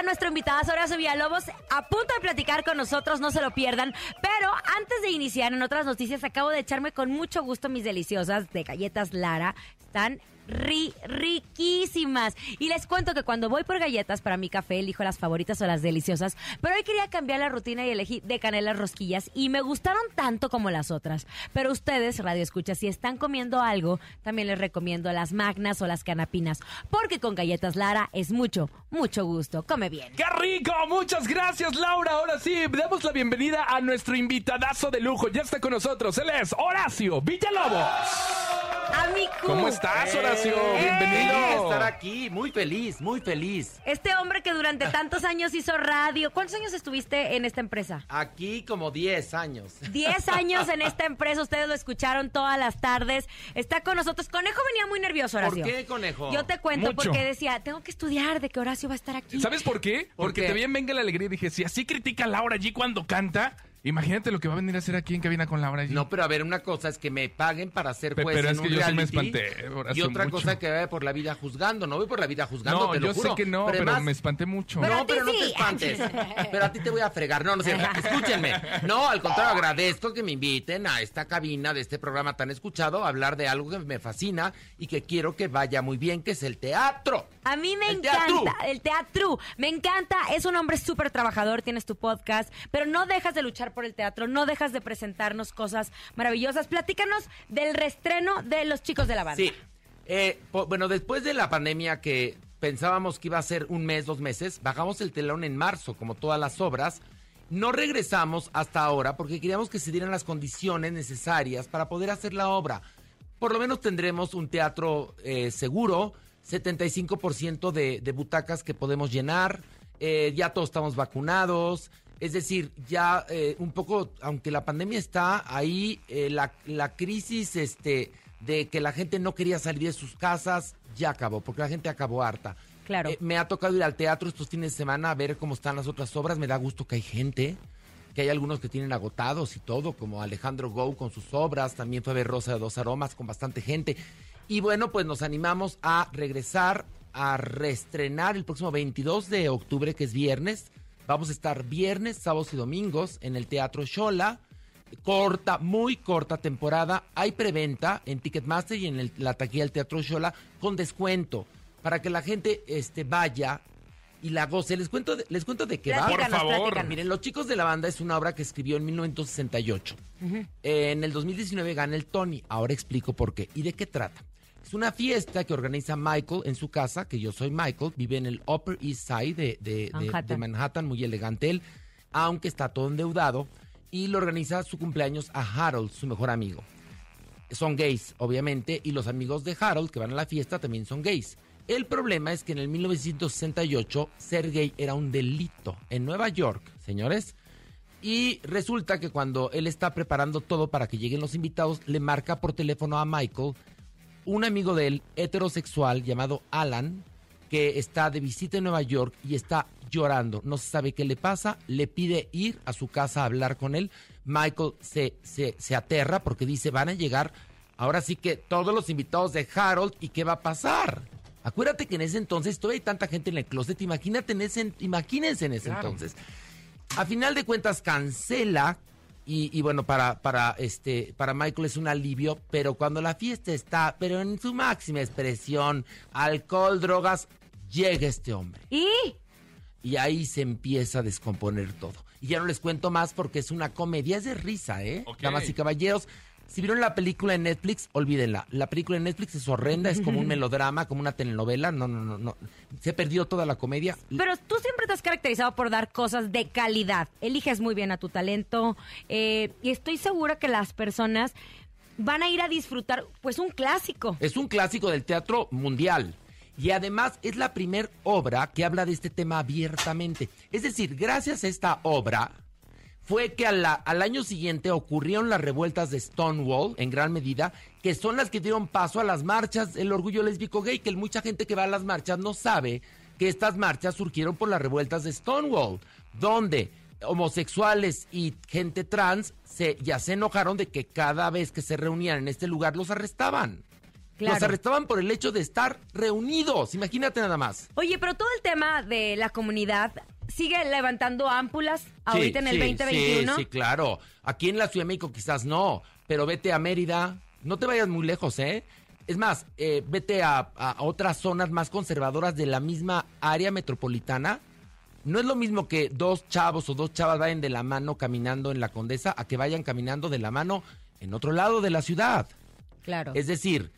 [SPEAKER 4] está nuestro invitado Horacio Villalobos a punto de platicar con nosotros, no se lo pierdan. Pero antes de iniciar en otras noticias, acabo de echarme con mucho gusto mis deliciosas de galletas Lara. Están ri- riquísimas. Y les cuento que cuando voy por galletas para mi café, elijo las favoritas o las deliciosas. Pero hoy quería cambiar la rutina y elegí de canela rosquillas. Y me gustaron tanto como las otras. Pero ustedes, Radio Escucha, si están comiendo algo, también les recomiendo las magnas o las canapinas. Porque con galletas Lara es mucho, mucho gusto. Come bien.
[SPEAKER 5] ¡Qué rico! Muchas gracias, Laura. Ahora sí, damos la bienvenida a nuestro invitadazo de lujo. Ya está con nosotros. Él es Horacio Villalobos.
[SPEAKER 4] Amigo.
[SPEAKER 5] ¿Cómo estás, Horacio?
[SPEAKER 4] ¡Eh!
[SPEAKER 5] Bienvenido.
[SPEAKER 9] Feliz estar aquí, muy feliz, muy feliz.
[SPEAKER 4] Este hombre que durante tantos años hizo radio. ¿Cuántos años estuviste en esta empresa?
[SPEAKER 9] Aquí como 10 años.
[SPEAKER 4] Diez años en esta empresa, ustedes lo escucharon todas las tardes. Está con nosotros. Conejo venía muy nervioso,
[SPEAKER 9] ¿Por
[SPEAKER 4] Horacio.
[SPEAKER 9] qué, conejo?
[SPEAKER 4] Yo te cuento
[SPEAKER 5] Mucho.
[SPEAKER 4] porque decía, tengo que estudiar de que Horacio va a estar aquí.
[SPEAKER 5] ¿Sabes por qué?
[SPEAKER 9] ¿Por
[SPEAKER 5] Porque
[SPEAKER 9] qué?
[SPEAKER 5] te bien venga la alegría y dije, si así critica a Laura G cuando canta, imagínate lo que va a venir a hacer aquí en cabina con Laura G.
[SPEAKER 9] No, pero a ver, una cosa es que me paguen para ser juez
[SPEAKER 5] pero
[SPEAKER 9] en
[SPEAKER 5] es que
[SPEAKER 9] un
[SPEAKER 5] yo sí me
[SPEAKER 9] reality,
[SPEAKER 5] espanté, Horacio,
[SPEAKER 9] Y otra
[SPEAKER 5] mucho.
[SPEAKER 9] cosa que vaya por la vida juzgando. No voy por la vida juzgando,
[SPEAKER 5] no,
[SPEAKER 9] te lo
[SPEAKER 5] yo
[SPEAKER 9] juro.
[SPEAKER 5] sé que no, pero,
[SPEAKER 9] además-
[SPEAKER 5] me espanté mucho.
[SPEAKER 4] Pero
[SPEAKER 9] no, pero no te espantes. (laughs) Pero a ti te voy a fregar. No, no sé. (laughs) Escúchenme. No, al contrario, agradezco que me inviten a esta cabina de este programa tan escuchado a hablar de algo que me fascina y que quiero que vaya muy bien, que es el teatro.
[SPEAKER 4] A mí me
[SPEAKER 9] El
[SPEAKER 4] encanta
[SPEAKER 9] teatro.
[SPEAKER 4] el teatro. Me encanta. Es un hombre súper trabajador. Tienes tu podcast. Pero no dejas de luchar por el teatro. No dejas de presentarnos cosas maravillosas. Platícanos del restreno de Los Chicos de la Banda.
[SPEAKER 9] Sí. Eh, po- bueno, después de la pandemia que pensábamos que iba a ser un mes, dos meses, bajamos el telón en marzo, como todas las obras. No regresamos hasta ahora porque queríamos que se dieran las condiciones necesarias para poder hacer la obra. Por lo menos tendremos un teatro eh, seguro, 75% de, de butacas que podemos llenar, eh, ya todos estamos vacunados, es decir, ya eh, un poco, aunque la pandemia está ahí, eh, la, la crisis este, de que la gente no quería salir de sus casas ya acabó, porque la gente acabó harta.
[SPEAKER 4] Claro.
[SPEAKER 9] Eh, me ha tocado ir al teatro estos fines de semana a ver cómo están las otras obras, me da gusto que hay gente que hay algunos que tienen agotados y todo, como Alejandro Gou con sus obras, también fue a ver Rosa de dos Aromas con bastante gente. Y bueno, pues nos animamos a regresar a reestrenar el próximo 22 de octubre, que es viernes. Vamos a estar viernes, sábados y domingos en el Teatro Shola. Corta, muy corta temporada. Hay preventa en Ticketmaster y en el- la taquilla del Teatro Shola con descuento para que la gente este, vaya y la goce. Les cuento de, les cuento de qué va.
[SPEAKER 5] Por favor.
[SPEAKER 9] Miren, Los Chicos de la Banda es una obra que escribió en 1968. Eh, en el 2019 gana el Tony. Ahora explico por qué. ¿Y de qué trata? Es una fiesta que organiza Michael en su casa, que yo soy Michael, vive en el Upper East Side de,
[SPEAKER 4] Manhattan.
[SPEAKER 9] de Manhattan, muy elegante él, aunque está todo endeudado, y lo organiza su cumpleaños a Harold, su mejor amigo. Son gays, obviamente, y los amigos de Harold que van a la fiesta también son gays. El problema es que en el 1968 ser gay era un delito en Nueva York, señores. Y resulta que cuando él está preparando todo para que lleguen los invitados, le marca por teléfono a Michael, un amigo de él, heterosexual, llamado Alan, que está de visita en Nueva York y está llorando, no se sabe qué le pasa, le pide ir a su casa a hablar con él. Michael se, se, se aterra porque dice, van a llegar ahora sí que todos los invitados de Harold y qué va a pasar. Acuérdate que en ese entonces todavía hay tanta gente en el closet, imagínate en ese, imagínense en ese
[SPEAKER 5] Claro.
[SPEAKER 9] entonces. A final de cuentas cancela y, y bueno, para, para, este, para Michael es un alivio, pero cuando la fiesta está, pero en su máxima expresión, alcohol, drogas, llega este hombre.
[SPEAKER 4] ¿Y?
[SPEAKER 9] Y ahí se empieza a descomponer todo. Y ya no les cuento más porque es una comedia, es de risa, ¿eh? Damas y caballeros, si vieron la película en Netflix, olvídenla. La película en Netflix es horrenda, es como un (laughs) melodrama, como una telenovela. No, no, no, no. Se perdió toda la comedia.
[SPEAKER 4] Pero tú siempre te has caracterizado por dar cosas de calidad. Eliges muy bien a tu talento eh, y estoy segura que las personas van a ir a disfrutar, pues, un clásico.
[SPEAKER 9] Es un clásico del teatro mundial. Y además es la primer obra que habla de este tema abiertamente. Es decir, gracias a esta obra fue que al año siguiente ocurrieron las revueltas de Stonewall, en gran medida, que son las que dieron paso a las marchas del orgullo lésbico gay, que mucha gente que va a las marchas no sabe que estas marchas surgieron por las revueltas de Stonewall, donde homosexuales y gente trans se, ya se enojaron de que cada vez que se reunían en este lugar los arrestaban. Los arrestaban por el hecho de estar reunidos. Imagínate nada más.
[SPEAKER 4] Oye, pero todo el tema de la comunidad sigue levantando ámpulas ahorita en el
[SPEAKER 9] Sí,
[SPEAKER 4] 2021.
[SPEAKER 9] Sí, sí, claro. Aquí en la Ciudad de México quizás no, pero vete a Mérida. No te vayas muy lejos, ¿eh? Es más, eh, vete a, a otras zonas más conservadoras de la misma área metropolitana. No es lo mismo que dos chavos o dos chavas vayan de la mano caminando en la Condesa a que vayan caminando de la mano en otro lado de la ciudad.
[SPEAKER 4] Claro.
[SPEAKER 9] Es decir,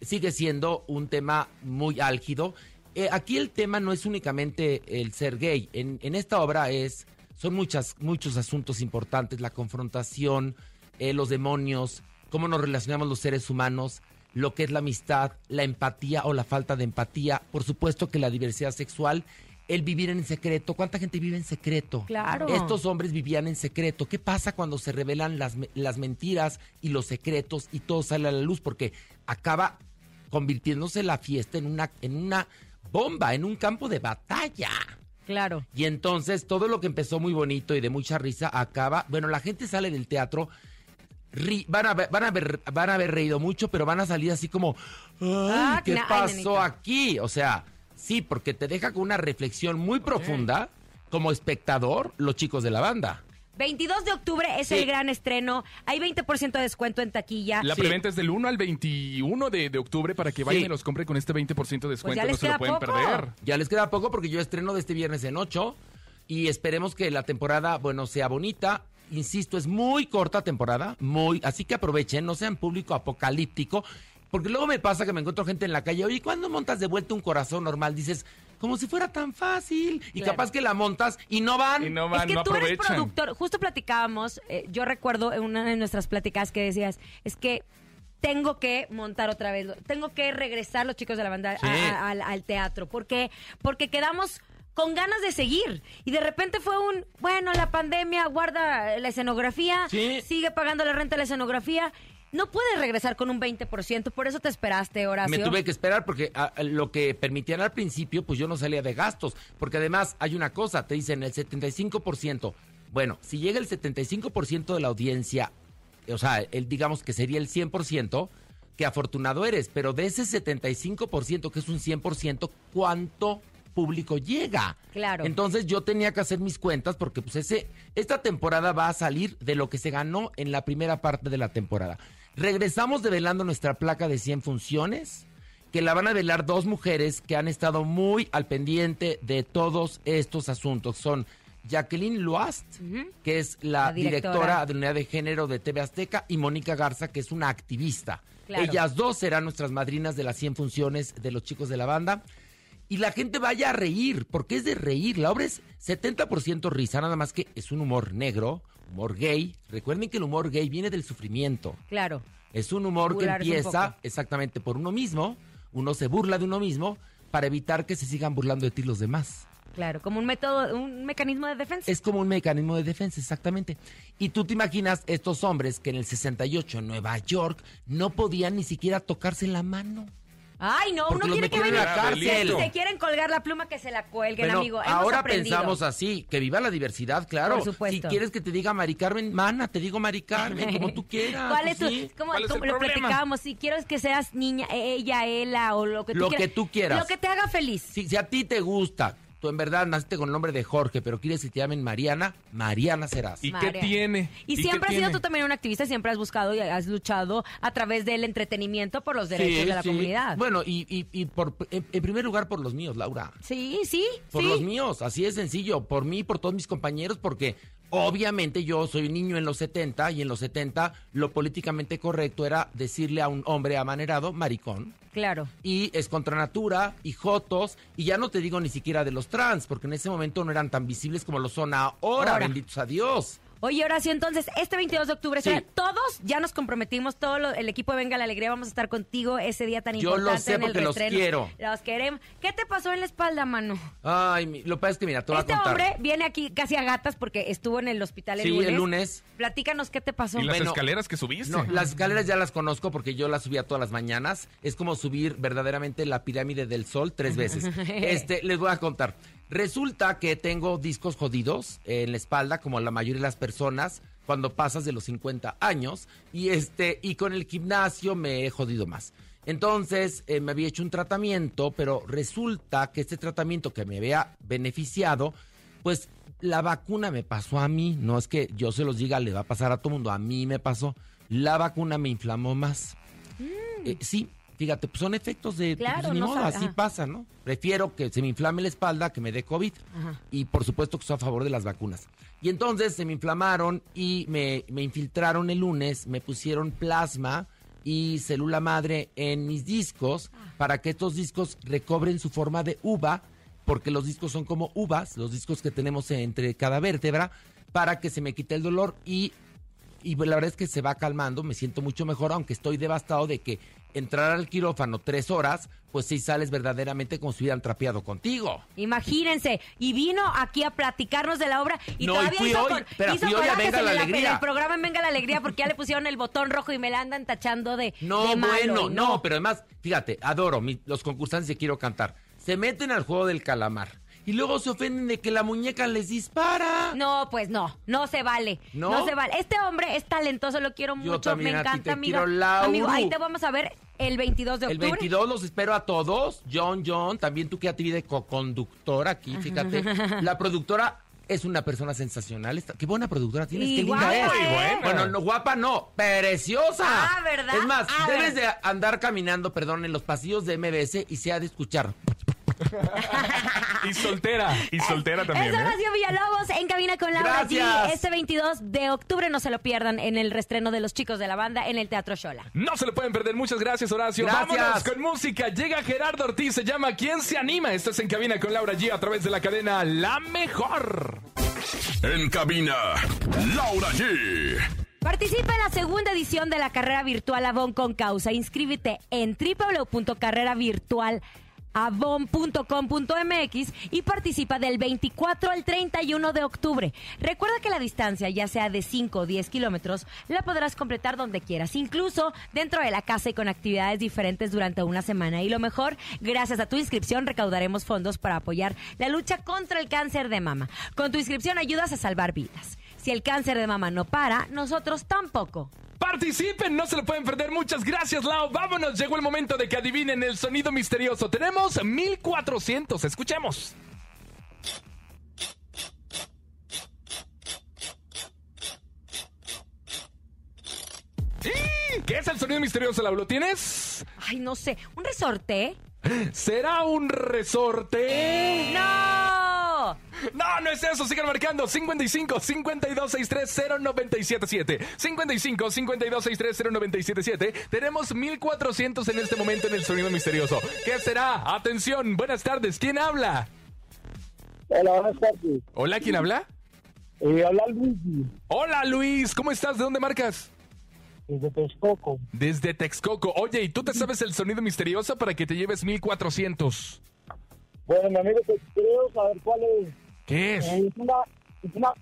[SPEAKER 9] sigue siendo un tema muy álgido. Eh, aquí el tema no es únicamente el ser gay. En, en esta obra es, son muchas, muchos asuntos importantes. La confrontación, eh, los demonios, cómo nos relacionamos los seres humanos, lo que es la amistad, la empatía o la falta de empatía. Por supuesto que la diversidad sexual, el vivir en secreto. ¿Cuánta gente vive en secreto?
[SPEAKER 4] Claro.
[SPEAKER 9] Estos hombres vivían en secreto. ¿Qué pasa cuando se revelan las, las mentiras y los secretos y todo sale a la luz? Porque acaba convirtiéndose la fiesta en una, en una bomba, en un campo de batalla.
[SPEAKER 4] Claro.
[SPEAKER 9] Y entonces todo lo que empezó muy bonito y de mucha risa acaba, bueno, la gente sale del teatro, ri- van, a, van, a haber, van a haber reído mucho, pero van a salir así como, "Ay,
[SPEAKER 4] Ah,
[SPEAKER 9] ¿qué pasó aquí? O sea, sí, porque te deja con una reflexión muy profunda como espectador los chicos de la banda.
[SPEAKER 4] 22 de octubre es
[SPEAKER 9] Sí.
[SPEAKER 4] el gran estreno. Hay 20% de descuento en taquilla.
[SPEAKER 5] La
[SPEAKER 9] Sí.
[SPEAKER 5] preventa es del 1 al 21 de, de octubre para que vayan
[SPEAKER 9] Sí.
[SPEAKER 5] y los compren con este 20% de descuento.
[SPEAKER 4] Pues ya les
[SPEAKER 5] no se lo pueden
[SPEAKER 4] poco.
[SPEAKER 5] perder.
[SPEAKER 9] Ya les queda poco porque yo estreno de este viernes en 8 y esperemos que la temporada, bueno, sea bonita. Insisto, es muy corta temporada, muy, así que aprovechen, no sean público apocalíptico, porque luego me pasa que me encuentro gente en la calle, oye, ¿cuándo montas de vuelta un corazón normal? Dices, como si fuera tan fácil. Y
[SPEAKER 4] Claro.
[SPEAKER 9] capaz que la montas y no van.
[SPEAKER 5] Y no
[SPEAKER 4] es
[SPEAKER 5] van,
[SPEAKER 4] que
[SPEAKER 5] no
[SPEAKER 4] tú eres productor. Justo platicábamos, eh, yo recuerdo en una de nuestras pláticas que decías, es que tengo que montar otra vez, tengo que regresar los chicos de la banda a-
[SPEAKER 9] Sí.
[SPEAKER 4] a- al, al teatro. ¿Por qué? Porque quedamos con ganas de seguir. Y de repente fue un, bueno, la pandemia guarda la escenografía,
[SPEAKER 9] Sí.
[SPEAKER 4] sigue pagando la renta de la escenografía. No puedes regresar con un 20%, por eso te esperaste, Horacio.
[SPEAKER 9] Me tuve que esperar porque a- a lo que permitían al principio, pues yo no salía de gastos. Porque además hay una cosa, te dicen el 75%. Bueno, si llega el 75% de la audiencia, o sea, el, digamos que sería el 100%, que afortunado eres. Pero de ese 75%, que es un 100%, ¿cuánto público llega?
[SPEAKER 4] Claro.
[SPEAKER 9] Entonces yo tenía que hacer mis cuentas porque pues ese, esta temporada va a salir de lo que se ganó en la primera parte de la temporada. Regresamos develando nuestra placa de 100 funciones, que la van a velar dos mujeres que han estado muy al pendiente de todos estos asuntos. Son Jacqueline Loast, que es la,
[SPEAKER 4] La directora.
[SPEAKER 9] directora de unidad de género de TV Azteca, y Mónica Garza, que es una activista.
[SPEAKER 4] Claro.
[SPEAKER 9] Ellas dos serán nuestras madrinas de las 100 funciones de los chicos de la banda. Y la gente vaya a reír, porque es de reír. La obra es 70% risa, nada más que es un humor negro, humor gay. Recuerden que el humor gay viene del sufrimiento.
[SPEAKER 4] Claro.
[SPEAKER 9] Es un humor que
[SPEAKER 4] Burlarse
[SPEAKER 9] empieza exactamente por uno mismo. Uno se burla de uno mismo para evitar que se sigan burlando de ti los demás.
[SPEAKER 4] Claro, como un método, un mecanismo de defensa.
[SPEAKER 9] Es como un mecanismo de defensa, exactamente. Y tú te imaginas estos hombres que en el 68 en Nueva York no podían ni siquiera tocarse la mano.
[SPEAKER 4] Ay, no,
[SPEAKER 9] Porque
[SPEAKER 4] uno
[SPEAKER 9] los
[SPEAKER 4] tiene que
[SPEAKER 9] en la cárcel.
[SPEAKER 4] Si se quieren colgar la pluma, que se la cuelguen,
[SPEAKER 9] Bueno,
[SPEAKER 4] amigo. Hemos
[SPEAKER 9] ahora
[SPEAKER 4] aprendido.
[SPEAKER 9] pensamos así, que viva la diversidad, claro.
[SPEAKER 4] Por supuesto.
[SPEAKER 9] Si quieres que te diga Mari Carmen, mana, te digo Mari Carmen, como tú (laughs) quieras.
[SPEAKER 4] ¿Cuál es tu,
[SPEAKER 9] sí.
[SPEAKER 4] como,
[SPEAKER 5] ¿Cuál es
[SPEAKER 4] como
[SPEAKER 5] el
[SPEAKER 4] lo
[SPEAKER 5] problema?
[SPEAKER 4] platicábamos, si quiero que seas niña, ella, ella o lo que tú
[SPEAKER 9] Lo
[SPEAKER 4] quieras.
[SPEAKER 9] que tú quieras.
[SPEAKER 4] Lo que te haga feliz.
[SPEAKER 9] Si, si a ti te gusta, tú en verdad naciste con el nombre de Jorge, pero quieres que te llamen Mariana, Mariana serás.
[SPEAKER 5] ¿Y qué tiene?
[SPEAKER 4] Y, siempre has sido
[SPEAKER 5] tiene?
[SPEAKER 4] tú también un activista, siempre has buscado y has luchado a través del entretenimiento por los derechos
[SPEAKER 9] Sí,
[SPEAKER 4] de la
[SPEAKER 9] sí.
[SPEAKER 4] comunidad.
[SPEAKER 9] Bueno, y, y, y por, en, en primer lugar por los míos, Laura.
[SPEAKER 4] Sí, sí,
[SPEAKER 9] Por
[SPEAKER 4] sí.
[SPEAKER 9] los míos, así de sencillo. Por mí, por todos mis compañeros, porque obviamente yo soy un niño en los 70 y en los 70 lo políticamente correcto era decirle a un hombre amanerado, maricón.
[SPEAKER 4] Claro.
[SPEAKER 9] y es contra natura y jotos y ya no te digo ni siquiera de los trans porque en ese momento no eran tan visibles como lo son ahora,
[SPEAKER 4] Ahora.
[SPEAKER 9] benditos a Dios.
[SPEAKER 4] Oye, Horacio, entonces, este 22 de octubre,
[SPEAKER 9] Sí.
[SPEAKER 4] o sea, todos ya nos comprometimos, todo lo- el equipo de Venga la Alegría, vamos a estar contigo ese día tan
[SPEAKER 9] Yo lo
[SPEAKER 4] importante
[SPEAKER 9] sé
[SPEAKER 4] en el
[SPEAKER 9] porque los quiero.
[SPEAKER 4] Los queremos. ¿Qué te pasó en la espalda, mano?
[SPEAKER 9] Ay, mi- lo que pasa es que mira, te voy
[SPEAKER 4] Este
[SPEAKER 9] a contar.
[SPEAKER 4] hombre viene aquí casi a gatas porque estuvo en el hospital el
[SPEAKER 9] Sí,
[SPEAKER 4] lunes.
[SPEAKER 9] el lunes.
[SPEAKER 4] Platícanos qué te pasó.
[SPEAKER 5] ¿Y las
[SPEAKER 9] Bueno,
[SPEAKER 5] escaleras que subiste?
[SPEAKER 9] No, las escaleras ya las conozco porque yo las subía todas las mañanas. Es como subir verdaderamente la pirámide del sol tres veces. (laughs) Este, les voy a contar. Resulta que tengo discos jodidos en la espalda, como la mayoría de las personas, cuando pasas de los 50 años. Y este, y con el gimnasio me he jodido más. Entonces, eh, me había hecho un tratamiento, pero resulta que este tratamiento que me había beneficiado, pues la vacuna me pasó a mí. No es que yo se los diga, le va a pasar a todo mundo. A mí me pasó. La vacuna me inflamó más. Eh, sí, fíjate, pues son efectos de...
[SPEAKER 4] Mm. Claro,
[SPEAKER 9] pues, ni
[SPEAKER 4] no
[SPEAKER 9] modo,
[SPEAKER 4] sabe-
[SPEAKER 9] así
[SPEAKER 4] ajá.
[SPEAKER 9] pasa, ¿no? Prefiero que se me inflame la espalda que me dé COVID.
[SPEAKER 4] Ajá.
[SPEAKER 9] Y por supuesto que estoy a favor de las vacunas. Y entonces se me inflamaron y me, me infiltraron el lunes, me pusieron plasma y célula madre en mis discos
[SPEAKER 4] Ah.
[SPEAKER 9] para que estos discos recobren su forma de uva, porque los discos son como uvas, los discos que tenemos entre cada vértebra, para que se me quite el dolor y y la verdad es que se va calmando, me siento mucho mejor, aunque estoy devastado de que entrar al quirófano tres horas, pues sí sales verdaderamente como si hubieran trapeado contigo.
[SPEAKER 4] Imagínense, y vino aquí a platicarnos de la obra y
[SPEAKER 9] No, y
[SPEAKER 4] todavía
[SPEAKER 9] fui
[SPEAKER 4] hizo,
[SPEAKER 9] hoy, pero
[SPEAKER 4] hizo
[SPEAKER 9] fui hoy a
[SPEAKER 4] corajes
[SPEAKER 9] Venga
[SPEAKER 4] en
[SPEAKER 9] la
[SPEAKER 4] el-
[SPEAKER 9] Alegría.
[SPEAKER 4] el programa en Venga la Alegría porque ya le pusieron el botón rojo y me la andan tachando de,
[SPEAKER 9] No,
[SPEAKER 4] de malo,
[SPEAKER 9] bueno,
[SPEAKER 4] y
[SPEAKER 9] no. pero además, fíjate, adoro mi- los concursantes que quiero cantar. Se meten al juego del calamar y luego se ofenden de que la muñeca les dispara.
[SPEAKER 4] No, pues no, no se vale.
[SPEAKER 9] ¿No?
[SPEAKER 4] ¿No? se vale. Este hombre es talentoso, lo quiero
[SPEAKER 9] Yo
[SPEAKER 4] mucho,
[SPEAKER 9] también
[SPEAKER 4] me
[SPEAKER 9] a ti
[SPEAKER 4] encanta,
[SPEAKER 9] te
[SPEAKER 4] amigo.
[SPEAKER 9] quiero.
[SPEAKER 4] Amigo, ahí te vamos a ver el 22 de
[SPEAKER 9] El
[SPEAKER 4] octubre.
[SPEAKER 9] 22 los espero a todos. John, John, también tú que ya te vi de co-conductor aquí, fíjate. (laughs) La productora es una persona sensacional. Está- qué buena productora tienes,
[SPEAKER 4] Y
[SPEAKER 9] qué linda
[SPEAKER 4] guapa,
[SPEAKER 9] es.
[SPEAKER 4] ¿eh?
[SPEAKER 5] buena.
[SPEAKER 9] Bueno, no, guapa no, preciosa.
[SPEAKER 4] Ah, ¿verdad?
[SPEAKER 9] Es más,
[SPEAKER 4] A
[SPEAKER 9] debes
[SPEAKER 4] ver.
[SPEAKER 9] de andar caminando, perdón, en los pasillos de MBS y se ha de escuchar. (laughs)
[SPEAKER 5] Y soltera, y soltera también,
[SPEAKER 4] Es
[SPEAKER 5] ¿eh?
[SPEAKER 4] Horacio Villalobos en cabina con Laura G. Este 22 de octubre no se lo pierdan en el restreno de los chicos de la banda en el Teatro Shola.
[SPEAKER 5] No se lo pueden perder. Muchas gracias, Horacio.
[SPEAKER 9] Gracias.
[SPEAKER 5] Vámonos con música. Llega Gerardo Ortiz. Se llama ¿Quién se anima? Esto es En Cabina con Laura G a través de la cadena La Mejor.
[SPEAKER 6] En cabina, Laura G.
[SPEAKER 4] Participa en la segunda edición de la carrera virtual Avon con causa. Inscríbete en www.carreravirtualavon.com.mx y participa del 24 al 31 de octubre. Recuerda que la distancia, ya sea de 5 o 10 kilómetros, la podrás completar donde quieras, incluso dentro de la casa y con actividades diferentes durante una semana. Y lo mejor, gracias a tu inscripción recaudaremos fondos para apoyar la lucha contra el cáncer de mama. Con tu inscripción ayudas a salvar vidas. Si el cáncer de mama no para, nosotros tampoco.
[SPEAKER 5] Participen, no se lo pueden perder. Muchas gracias, Lau. Vámonos, llegó el momento de que adivinen el sonido misterioso. Tenemos 1400. Escuchemos. ¿Qué es el sonido misterioso, Lau? ¿Lo tienes?
[SPEAKER 4] Ay, no sé, ¿un resorte?
[SPEAKER 5] ¿Será un resorte?
[SPEAKER 4] ¡No!
[SPEAKER 5] No, no es eso. Sigan marcando. 55 52 63 0977. 55 52 63 0977. Tenemos 1400 en este momento en el sonido misterioso. ¿Qué será? Atención. Buenas tardes. ¿Quién habla?
[SPEAKER 10] Hola, buenas tardes.
[SPEAKER 5] Hola, ¿quién habla?
[SPEAKER 10] Eh, habla Luigi,
[SPEAKER 5] Hola, Luis. ¿Cómo estás? ¿De dónde marcas?
[SPEAKER 10] Desde Texcoco.
[SPEAKER 5] Desde Texcoco. Oye, ¿y tú te sabes el sonido misterioso para que te lleves 1400?
[SPEAKER 10] Bueno, mi amigo, pues creo saber cuál es.
[SPEAKER 5] ¿Qué es?
[SPEAKER 10] Eh, Es una, es una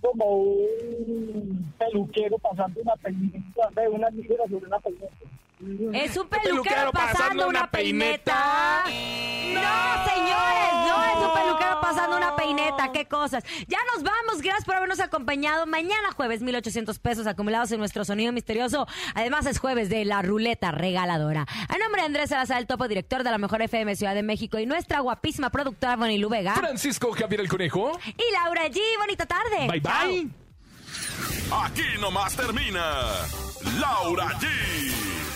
[SPEAKER 10] como un peluquero pasando una película, una ligera sobre una película.
[SPEAKER 4] Es un peluquero pasando una peineta. No, señores, no es un peluquero pasando una peineta. Qué cosas. Ya nos vamos. Gracias por habernos acompañado. Mañana jueves, 1800 pesos acumulados en nuestro sonido misterioso. Además, es jueves de la ruleta regaladora. A nombre de Andrés Salazar, el topo director de la Mejor FM Ciudad de México y nuestra guapísima productora Bonilu Vega.
[SPEAKER 5] Francisco Javier el Conejo.
[SPEAKER 4] Y Laura G. Bonita tarde.
[SPEAKER 5] Bye
[SPEAKER 4] Chao.
[SPEAKER 5] bye.
[SPEAKER 6] Aquí nomás termina Laura G,